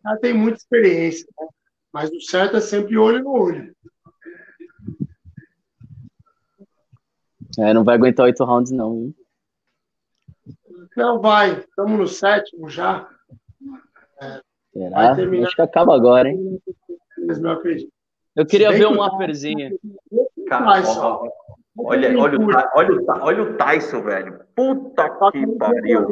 Ela tem muita experiência, né? mas o certo é sempre olho no olho. É, não vai aguentar oito rounds, não. Viu? Não vai. Estamos no sétimo já. É, Será? Acho que acaba agora, hein? Eu queria ver um upperzinho. Cara, olha, olha, o, olha, olha o Tyson, velho. Puta que pariu.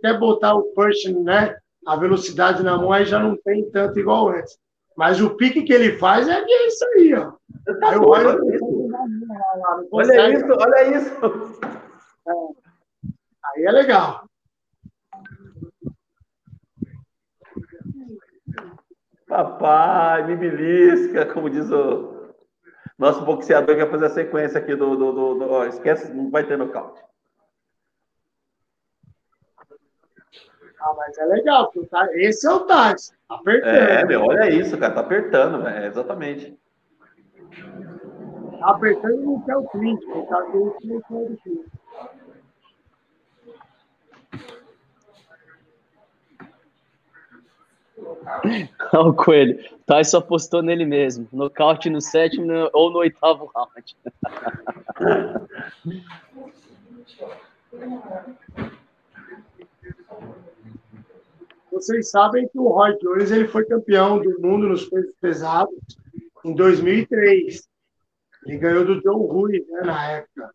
Quer botar o pushing, né? A velocidade na mão aí já não tem tanto igual antes. Mas o pique que ele faz é, é isso aí, ó. Tá aí olha, olha isso, olha isso. É. Aí é legal. Papai, me belisca, como diz o nosso boxeador que vai fazer a sequência aqui do. do, do, do ó, esquece, não vai ter nocaute. Ah, mas é legal, tá, esse é o Tais. Tá apertando. É, meu, olha isso, cara, tá apertando, velho, exatamente. Tá apertando não quer o tá com o o Coelho. Tyson apostou nele mesmo. Nocaute no sétimo ou no oitavo round. Vocês sabem que o Roy Jones ele foi campeão do mundo nos pesos pesados em 2003. Ele ganhou do John Ruiz né, na época.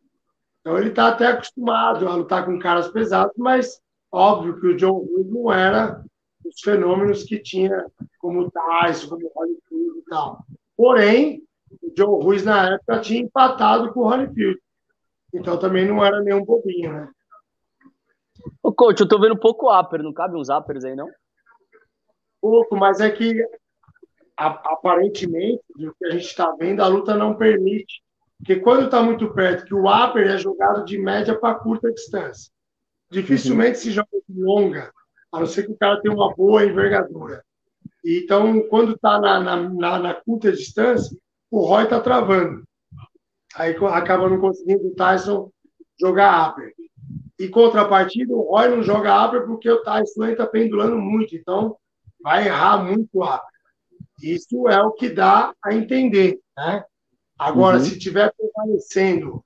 Então ele está até acostumado a lutar com caras pesados, mas óbvio que o John Ruiz não era os fenômenos que tinha como o Tyson, como o Holyfield e tal. Porém, o John Ruiz na época tinha empatado com o Holyfield. Então também não era nenhum bobinho, né? Ô, coach, eu tô vendo pouco upper, não cabe uns uppers aí, não? Pouco, mas é que aparentemente, do que a gente está vendo, a luta não permite. Porque quando está muito perto, que o upper é jogado de média para curta distância. Dificilmente uhum. se joga de longa, a não ser que o cara tenha uma boa envergadura. Então, quando está na, na, na, na, curta distância, o Roy está travando. Aí acaba não conseguindo o Tyson jogar upper. E contrapartida, o Roy não joga upper porque o Tyson está pendulando muito. Então, vai errar muito rápido. Isso é o que dá a entender, né? Agora, uhum. se tiver prevalecendo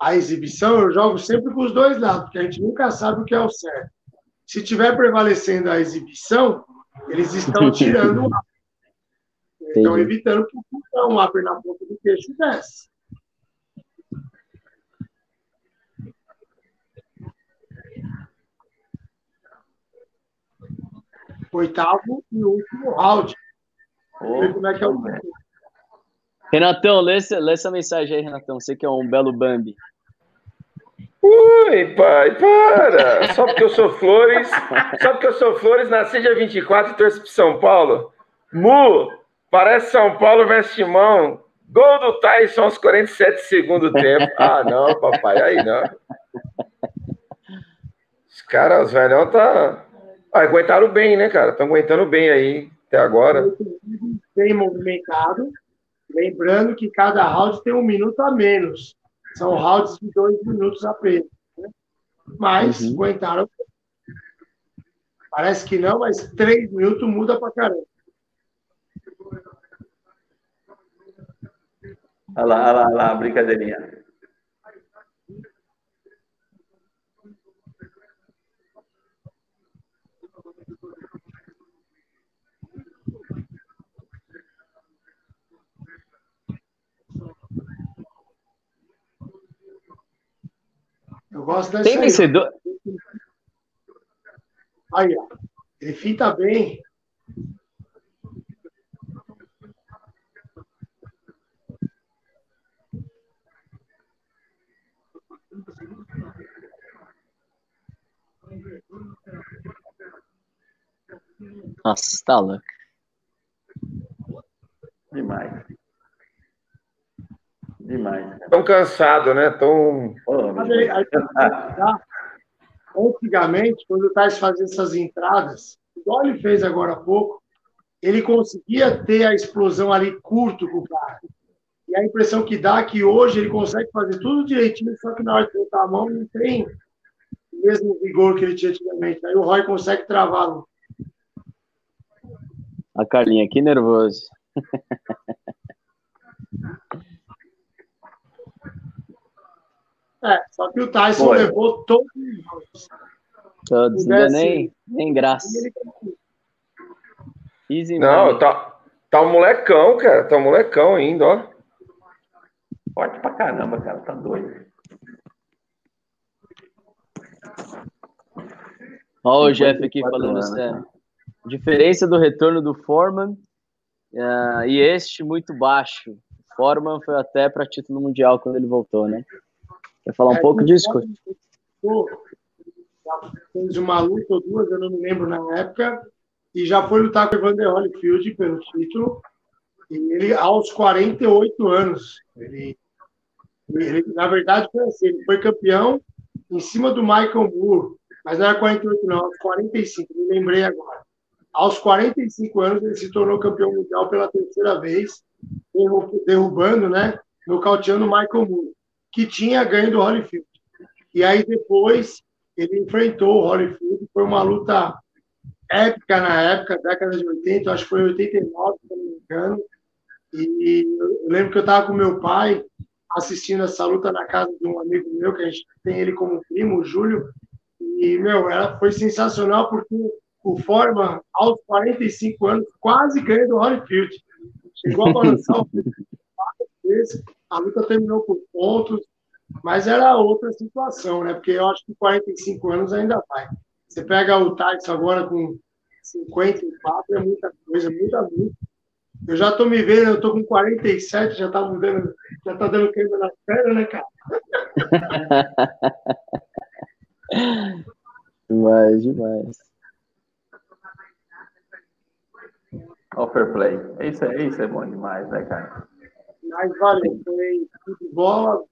a exibição, eu jogo sempre com os dois lados, porque a gente nunca sabe o que é o certo. Se tiver prevalecendo a exibição, eles estão tirando o upper. Estão evitando que o upper na ponta do queixo desce. Oitavo e último round. Oh, ver como é que é o Renatão, lê essa, lê essa mensagem aí, Renatão. Você que é um belo Bambi. Ui, pai, para! Só porque eu sou Flores, só porque eu sou Flores, nasci dia 24 e torço pro São Paulo. Mu, parece São Paulo versus Timão. Gol do Tyson aos 47 segundo tempo. Ah, não, papai, aí não. Os caras, os velhão, tá. Ah, aguentaram bem, né, cara? Estão aguentando bem aí até agora. Bem movimentado. Lembrando que cada round tem um minuto a menos. São rounds de dois minutos apenas. Né? Mas uhum. aguentaram. Parece que não, mas três minutos muda pra caramba. Olha lá, olha lá, olha lá, brincadeirinha. Eu gosto dessa Tem vencedor. Aí, ó. Ele fita bem. Nossa, tá louco. Demais. Demais. Tão cansado, né? Tão. Antigamente, quando o Tais fazia essas entradas, igual ele fez agora há pouco, ele conseguia ter a explosão ali curto com o cara. E a impressão que dá é que hoje ele consegue fazer tudo direitinho, só que na hora de botar a mão não tem o mesmo vigor que ele tinha antigamente. Aí o Roy consegue travá-lo. A Carlinha aqui nervoso. É, só que o Tyson Foi. levou todos os Todos, não deu nem, nem graça. Easy não, tá, tá um molecão, cara. Tá um molecão ainda, ó. Forte pra caramba, cara. Tá doido. Olha o Jeff aqui falando sério. Diferença do retorno do Foreman uh, e este muito baixo. Foreman foi até para título mundial quando ele voltou, né? Quer falar um é, pouco disso? Fez uma luta ou duas, eu não me lembro na época, e já foi lutar com o Evander Holyfield pelo título. E ele, aos 48 anos, ele, ele, na verdade, foi assim, ele foi campeão em cima do Michael Moore, mas não era 48, não, aos 45, me lembrei agora. Aos 45 anos, ele se tornou campeão mundial pela terceira vez, derrubando, né, nocauteando o Michael Moore que tinha ganho do Holyfield. E aí depois ele enfrentou o Holyfield, foi uma luta épica na época, década de 80, acho que foi 89, se não me engano. E eu lembro que eu estava com meu pai assistindo essa luta na casa de um amigo meu, que a gente tem ele como primo, o Júlio. E, meu, ela foi sensacional porque o Forma, aos 45 anos, quase ganha do Holyfield. Chegou a balançar o vezes, a luta terminou por pontos, mas era outra situação, né? Porque eu acho que 45 anos ainda vai. Você pega o Tyson agora com 54, é muita coisa, muita muito. Eu já tô me vendo, eu tô com 47, já tá mudando, já tá dando queima na perna, né, cara? demais, demais. Ó, fair play. Isso é, isso é bom demais, né, cara? Mas valeu, foi de bola,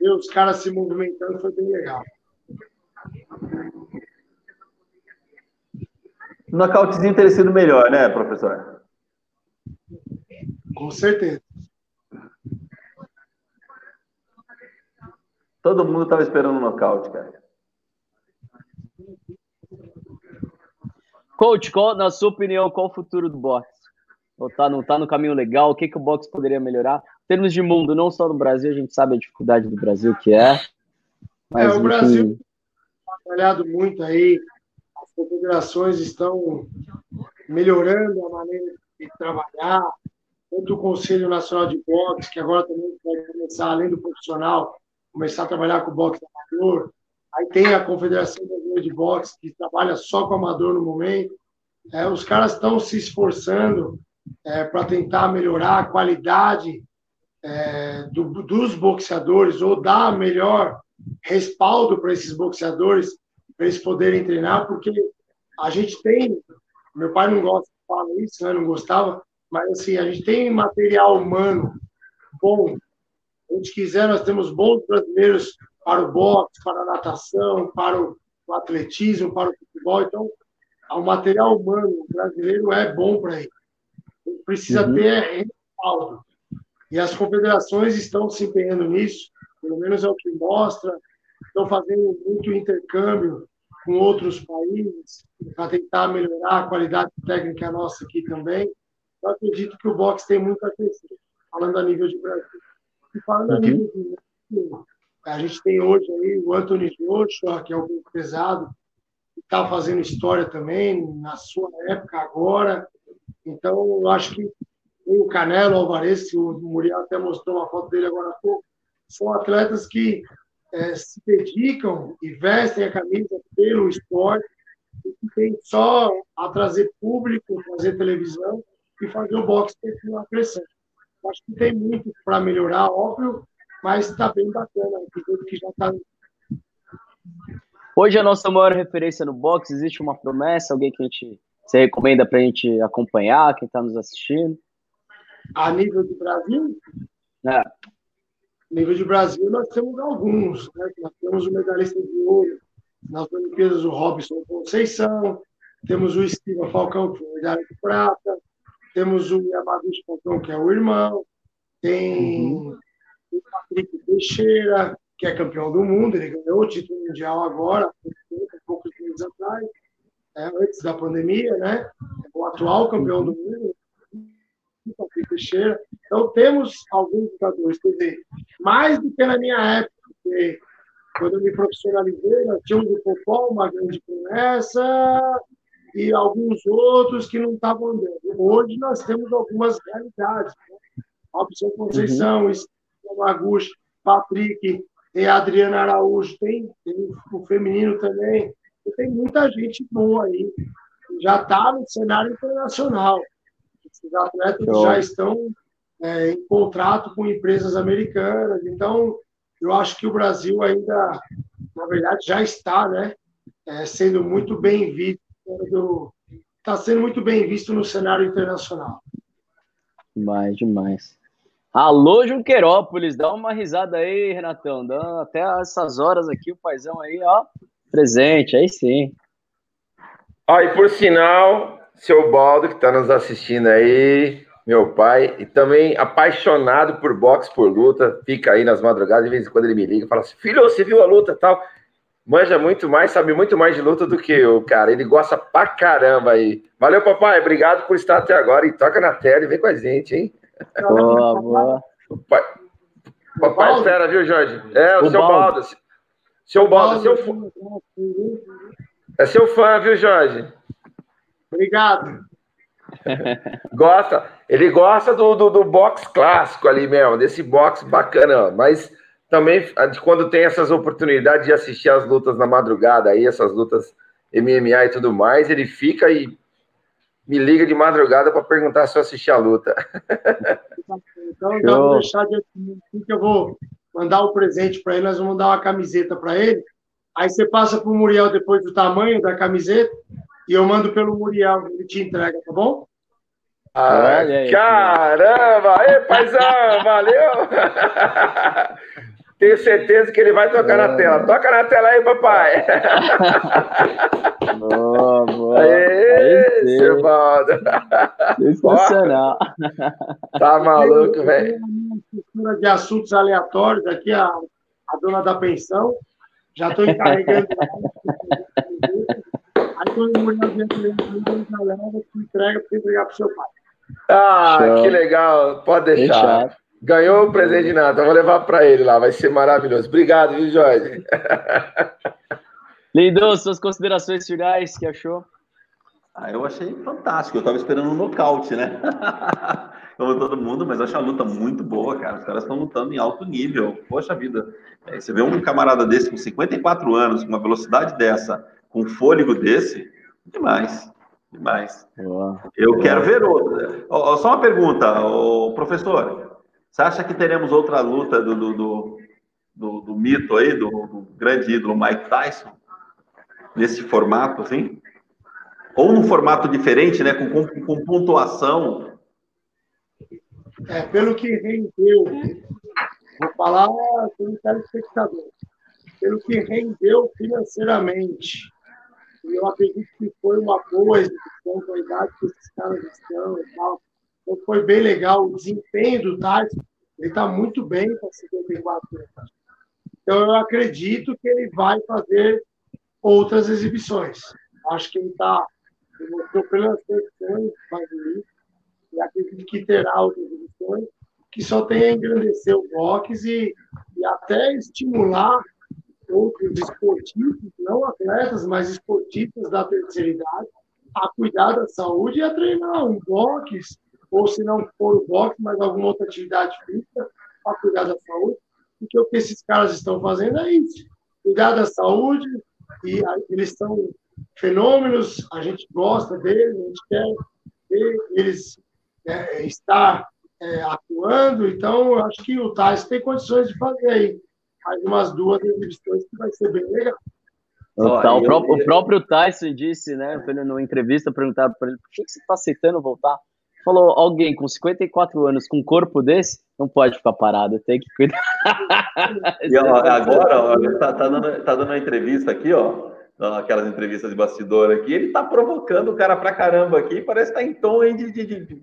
ver os caras se movimentando foi bem legal. O nocautezinho teria sido melhor, né, professor? Com certeza. Todo mundo estava esperando o nocaute, cara. Coach, qual, na sua opinião, qual o futuro do boxe? Ou tá, não tá no caminho legal? O que, que o boxe poderia melhorar? Em termos de mundo, não só no Brasil, a gente sabe a dificuldade do Brasil que é. Mas, é, o Brasil tem trabalhado muito aí, as confederações estão melhorando a maneira de trabalhar, tanto o Conselho Nacional de Boxe, que agora também vai começar, além do profissional, começar a trabalhar com o boxe amador. Aí tem a Confederação Brasileira de Boxe, que trabalha só com amador no momento. É, os caras estão se esforçando é, para tentar melhorar a qualidade é, do, dos boxeadores ou dar melhor respaldo para esses boxeadores, para eles poderem treinar, porque a gente tem, meu pai não gosta de falar isso, né, não gostava, mas assim, a gente tem material humano bom. Se a gente quiser, nós temos bons brasileiros para o boxe, para a natação, para o, atletismo, para o futebol. Então, o material humano brasileiro é bom para ele. Precisa uhum. ter respaldo. E as confederações estão se empenhando nisso, pelo menos é o que mostra. Estão fazendo muito intercâmbio com outros países para tentar melhorar a qualidade técnica nossa aqui também. Eu acredito que o boxe tem muito a crescer, falando a nível de Brasil. E falando uhum. a nível de a gente tem hoje aí o Anthony Joshua, que é o pesado, que está fazendo história também, na sua época agora. Então, acho que o Canelo Alvarez, que o Muriel até mostrou uma foto dele agora há pouco, são atletas que é, se dedicam e vestem a camisa pelo esporte e que tem só a trazer público, trazer televisão e fazer o boxe continuar crescendo. Acho que tem muito para melhorar, óbvio, mas está bem bacana, o que já está. Hoje a nossa maior referência no boxe, existe uma promessa, alguém que a gente você recomenda para a gente acompanhar, quem está nos assistindo? A nível de Brasil? É. A nível de Brasil, nós temos alguns. Né? Nós temos o medalhista de ouro nas Olimpíadas, o Robson Conceição, temos o Estiva Falcão, que é medalha de prata, temos o Yamaguchi Falcão, que é o irmão, tem uhum o Patrick Teixeira, que é campeão do mundo, ele ganhou o título mundial agora, há poucos meses atrás, é, antes da pandemia, né? O atual campeão do mundo, o Patrick Teixeira. Então, temos alguns lutadores, quer dizer, mais do que na minha época, porque quando eu me profissionalizei, nós tínhamos o Popó, uma grande promessa, e alguns outros que não estavam andando. Hoje nós temos algumas realidades. Né? Robson Conceição, uhum. Maguchi, Patrick, a Adriana Araújo, tem, tem o feminino também. Tem muita gente boa aí. Já está no cenário internacional. Esses atletas Show. já estão é, em contrato com empresas americanas. Então, eu acho que o Brasil ainda, na verdade, já está né, é, sendo muito bem visto. Está sendo muito bem visto no cenário internacional. Demais, demais. Alô, Junquerópolis, dá uma risada aí, Renatão. Dá até essas horas aqui, o paizão aí, ó, presente, aí sim. Ó, e por sinal, seu Baldo, que está nos assistindo aí, meu pai, e também apaixonado por boxe, por luta, fica aí nas madrugadas, de vez em quando ele me liga e fala assim: filho, você viu a luta tal? Manja muito mais, sabe muito mais de luta do que eu, cara. Ele gosta pra caramba aí. Valeu, papai. Obrigado por estar até agora. E toca na tela e vem com a gente, hein? Boa, boa. Papai, papai espera, viu, Jorge? É, o, o seu Baldo. Baldo. Seu Baldo, seu fã. É seu fã, viu, Jorge? Obrigado. Gosta, ele gosta do, do, do box clássico ali mesmo, desse box bacana, mas também quando tem essas oportunidades de assistir as lutas na madrugada aí, essas lutas MMA e tudo mais, ele fica e me liga de madrugada para perguntar se eu assisti a luta. Então, então vou deixar de aqui que eu vou mandar o um presente para ele, nós vamos dar uma camiseta para ele. Aí você passa para o Muriel depois do tamanho da camiseta e eu mando pelo Muriel, ele te entrega, tá bom? Ah, caramba! Aí, paizão, valeu! Tenho certeza que ele vai tocar é. na tela. Toca na tela aí, papai. Boa, boa. Aê, seu Baldo. Sensacional. Tá maluco, velho. De assuntos aleatórios aqui, a, a dona da pensão. Já estou encarregando. Aí quando o Muriel já leva, te entrega para entregar para o seu pai. Ah, Show. que legal. Pode deixar. Fechado. Ganhou o presente de nada. Eu vou levar para ele lá. Vai ser maravilhoso. Obrigado, viu, Jorge? Lindão, suas considerações finais, que achou? Ah, eu achei fantástico. Eu tava esperando um nocaute, né? Como todo mundo, mas achei a luta muito boa, cara. Os caras estão lutando em alto nível. Poxa vida. É, você vê um camarada desse com 54 anos, com uma velocidade dessa, com um fôlego desse, demais. Demais. Boa. Eu quero ver ó, só uma pergunta, professor. Você acha que teremos outra luta do, do, do, do- do mito aí, do, do grande ídolo Mike Tyson? Nesse formato, assim? Ou num formato diferente, né? Com, com, com pontuação. É, pelo que rendeu, vou falar como telespectador, pelo que rendeu financeiramente, e eu acredito que foi uma boa com a idade que esses caras estão e tal. Então foi bem legal o desempenho do Tyson, ele está muito bem para 54 anos. Então eu acredito que ele vai fazer outras exibições. Acho que ele está, ele mostrou pelas questões mais bonito, e acredito que terá outras edições, que só tem a engrandecer o boxe e, e até estimular outros esportistas, não atletas, mas esportistas da terceira idade, a cuidar da saúde e a treinar um boxe, ou se não for o boxe, mas alguma outra atividade física, a cuidar da saúde, porque o que esses caras estão fazendo é isso, cuidar da saúde, e a- eles são fenômenos, a gente gosta deles, a gente quer ver eles é, estar é, atuando, então eu acho que o Tyson tem condições de fazer aí mais umas duas exibições que vai ser bem legal. Tá, o, próprio, o próprio Tyson disse, né? Numa entrevista, perguntaram para ele por que, que você está aceitando voltar? Falou, alguém com 54 anos, com um corpo desse, não pode ficar parado, tem que cuidar. E, ó, agora, ó, ele tá, tá dando, tá dando uma entrevista aqui, ó. Aquelas entrevistas de bastidor aqui, ele tá provocando o cara pra caramba aqui, parece que tá em tom aí de, de- de-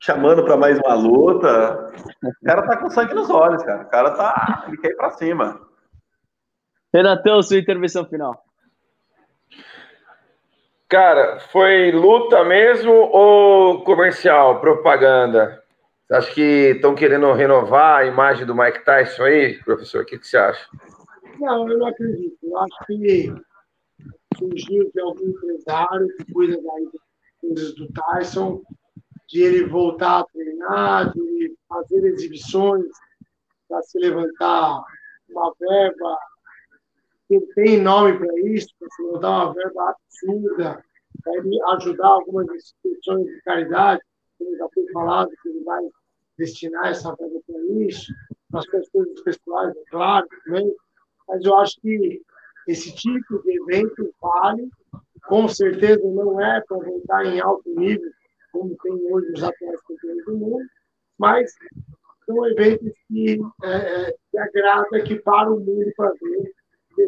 chamando pra mais uma luta. O cara tá com sangue nos olhos, cara. O cara tá. Ele quer ir pra cima. Renatão, sua intervenção final. Cara, foi luta mesmo ou comercial, propaganda? Acha que estão querendo renovar a imagem do Mike Tyson aí, professor? O que, que você acha? Não, eu não acredito. Eu acho que surgiu de algum empresário que cuida das coisas do Tyson, de ele voltar a treinar, de fazer exibições para se levantar uma verba. Ele tem nome para isso, para se levantar uma verba absurda, para ele ajudar algumas instituições de caridade, como já foi falado, que ele vai destinar essa verba para isso, para as coisas pessoais, é claro, também. Mas eu acho que esse tipo de evento vale, com certeza não é para voltar em alto nível, como tem hoje os atletas campeões do mundo, mas são eventos que, é, é, que agrada, que para o mundo para ver,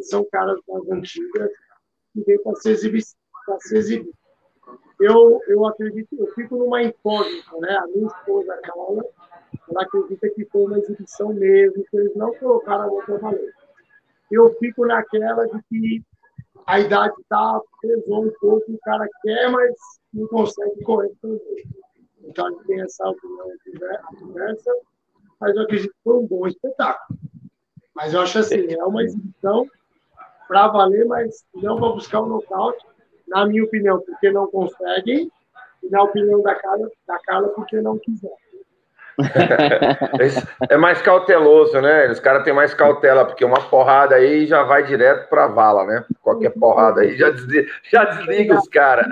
são caras das antigas que vêm para se exibir. Se exibir. Eu, eu acredito, eu fico numa incógnita, né? A minha esposa, Carla, ela acredita que foi uma exibição mesmo, que eles não colocaram a outra valer eu fico naquela de que a idade tá, pesou um pouco, o cara quer, mas não consegue corresponder. Então, a tem essa opinião diversa, mas eu acredito que foi um bom espetáculo. Mas eu acho assim, é uma exibição para valer, mas não para buscar o nocaute, na minha opinião, porque não conseguem, e na opinião da Carla, da Carla porque não quiser. É mais cauteloso, né? Os caras têm mais cautela, porque uma porrada aí já vai direto pra vala, né? Qualquer porrada aí já desliga, já desliga os caras.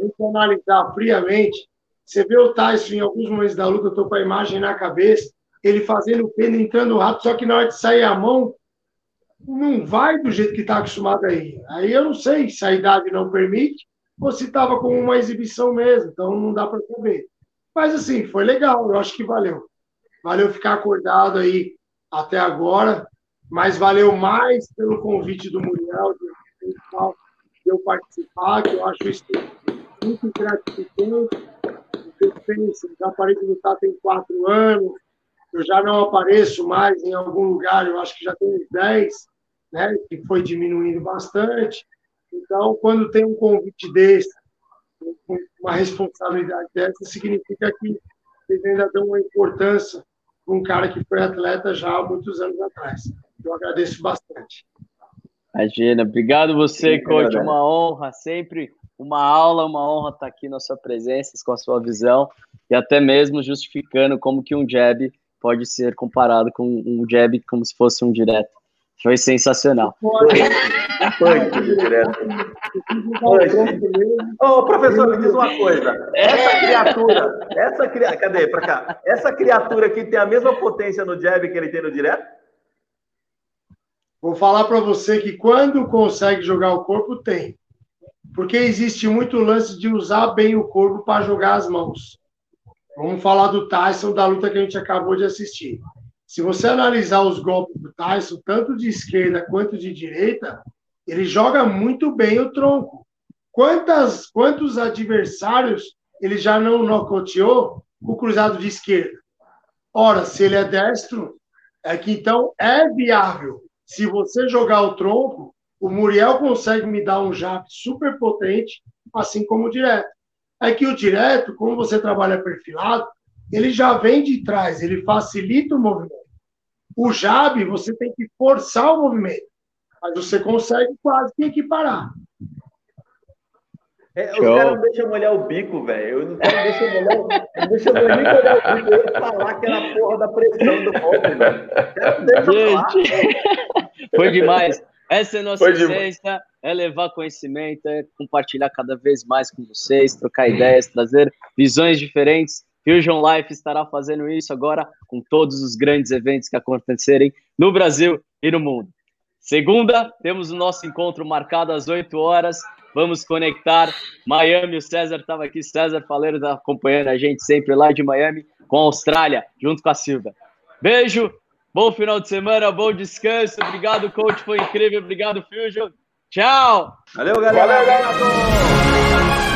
gente analisar friamente, você vê o Tyson em alguns momentos da luta, eu tô com a imagem na cabeça, ele fazendo pena, entrando rápido, só que na hora de sair a mão, não vai do jeito que está acostumado aí. Aí eu não sei se a idade não permite ou se estava como uma exibição mesmo, então não dá para saber. Mas assim, foi legal, eu acho que valeu. Valeu ficar acordado aí até agora, mas valeu mais pelo convite do Muriel de, eu participar, que eu acho isso muito gratificante. Você pensa, já parei de lutar tem quatro anos, eu já não apareço mais em algum lugar, eu acho que já tem uns 10, né, que foi diminuindo bastante. Então, quando tem um convite desse, uma responsabilidade dessa, significa que eles ainda dão uma importância para um cara que foi atleta já há muitos anos atrás. Eu agradeço bastante. Imagina, obrigado você, coach, uma honra, sempre uma aula, uma honra estar aqui na sua presença, com a sua visão, e até mesmo justificando como que um jab pode ser comparado com um jab como se fosse um direto. Foi sensacional. Punch direto. Ô, oh, professor, me diz uma coisa. Essa criatura, essa criatura, cadê? Pra cá. Essa criatura aqui tem a mesma potência no jab que ele tem no direto? Vou falar para você que quando consegue jogar o corpo, tem. Porque existe muito lance de usar bem o corpo para jogar as mãos. Vamos falar do Tyson, da luta que a gente acabou de assistir. Se você analisar os golpes do Tyson, tanto de esquerda quanto de direita, ele joga muito bem o tronco. Quantas, quantos adversários ele já não nocauteou o cruzado de esquerda? Ora, se ele é destro, é que então é viável. Se você jogar o tronco, o Muriel consegue me dar um jab super potente, assim como o direto. É que o direto, como você trabalha perfilado, ele já vem de trás, ele facilita o movimento. O jab, você tem que forçar o movimento, mas você consegue quase que equiparar. É, os caras não deixam molhar o bico, velho. Eu não quero deixar molhar, não deixa molhar o bico. Eu ia falar que era a porra da pressão do golpe, velho. Gente, foi demais. Essa é a nossa Foi essência, é levar conhecimento, é compartilhar cada vez mais com vocês, trocar ideias, trazer visões diferentes Fusion Life estará fazendo isso agora com todos os grandes eventos que acontecerem no Brasil e no mundo. Segunda, temos o nosso encontro marcado às 8 horas. Vamos conectar Miami. O César estava aqui, César Faleiro está acompanhando a gente sempre lá de Miami, com a Austrália, junto com a Silva. Beijo, bom final de semana, bom descanso. Obrigado, coach, foi incrível. Obrigado, Fusion. Tchau. Valeu, galera. Valeu, galera.